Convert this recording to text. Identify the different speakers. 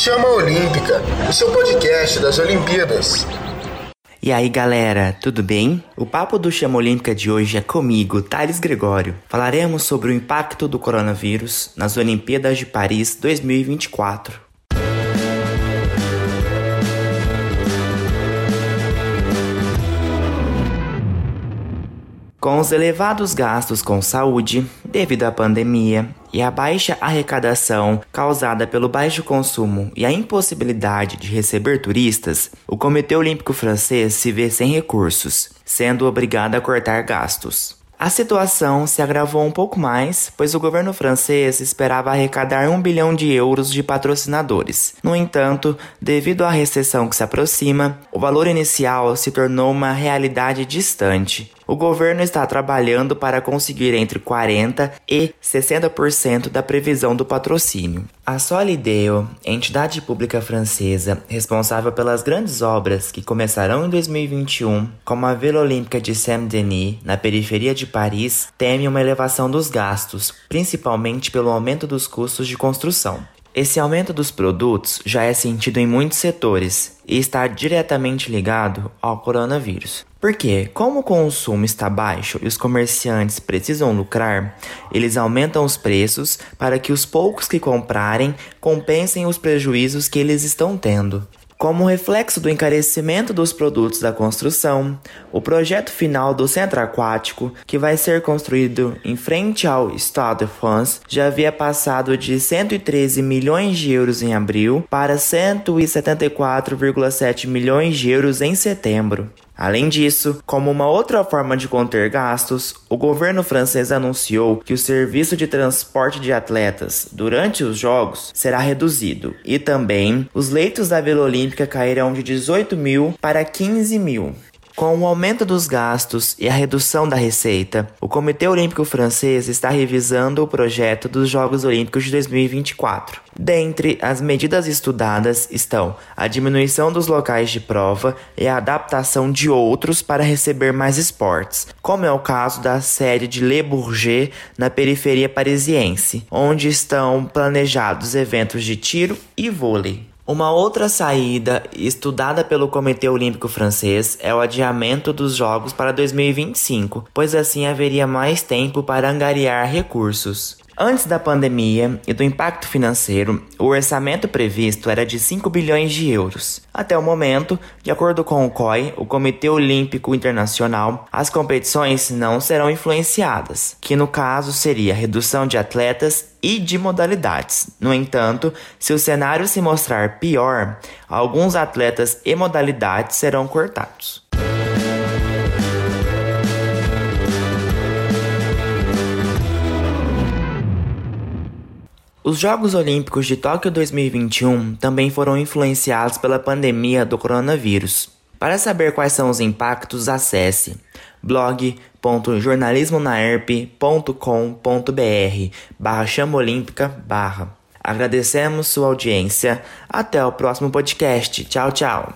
Speaker 1: Chama Olímpica, o seu podcast das Olimpíadas.
Speaker 2: E aí galera, tudo bem? O papo do Chama Olímpica de hoje é comigo, Thales Gregório. Falaremos sobre o impacto do coronavírus nas Olimpíadas de Paris 2024. Com os elevados gastos com saúde, devido à pandemia, e a baixa arrecadação causada pelo baixo consumo e a impossibilidade de receber turistas, o Comitê Olímpico Francês se vê sem recursos, sendo obrigado a cortar gastos. A situação se agravou um pouco mais, pois o governo francês esperava arrecadar um bilhão de euros de patrocinadores. No entanto, devido à recessão que se aproxima, o valor inicial se tornou uma realidade distante. O governo está trabalhando para conseguir entre 40% e 60% da previsão do patrocínio. A Solideo, entidade pública francesa responsável pelas grandes obras que começarão em 2021, como a Vila Olímpica de Saint-Denis, na periferia de Paris, teme uma elevação dos gastos, principalmente pelo aumento dos custos de construção. Esse aumento dos produtos já é sentido em muitos setores e está diretamente ligado ao coronavírus. Porque, como o consumo está baixo e os comerciantes precisam lucrar, eles aumentam os preços para que os poucos que comprarem compensem os prejuízos que eles estão tendo. Como reflexo do encarecimento dos produtos da construção, o projeto final do centro aquático, que vai ser construído em frente ao Stade de France, já havia passado de 113 milhões de euros em abril para 174,7 milhões de euros em setembro. Além disso, como uma outra forma de conter gastos, o governo francês anunciou que o serviço de transporte de atletas durante os Jogos será reduzido e também os leitos da Vila Olímpica cairão de 18 mil para 15 mil. Com o aumento dos gastos e a redução da receita, o Comitê Olímpico Francês está revisando o projeto dos Jogos Olímpicos de 2024. Dentre as medidas estudadas estão a diminuição dos locais de prova e a adaptação de outros para receber mais esportes, como é o caso da sede de Le Bourget na periferia parisiense, onde estão planejados eventos de tiro e vôlei. Uma outra saída estudada pelo Comitê Olímpico Francês é o adiamento dos Jogos para 2025, pois assim haveria mais tempo para angariar recursos. Antes da pandemia e do impacto financeiro, o orçamento previsto era de 5 bilhões de euros. Até o momento, de acordo com o COI, o Comitê Olímpico Internacional, as competições não serão influenciadas, que no caso seria redução de atletas e de modalidades. No entanto, se o cenário se mostrar pior, alguns atletas e modalidades serão cortados. Os Jogos Olímpicos de Tóquio 2021 também foram influenciados pela pandemia do coronavírus. Para saber quais são os impactos, acesse blog.jornalismonaerp.com.br barra chama olímpica barra. Agradecemos sua audiência. Até o próximo podcast. Tchau, tchau.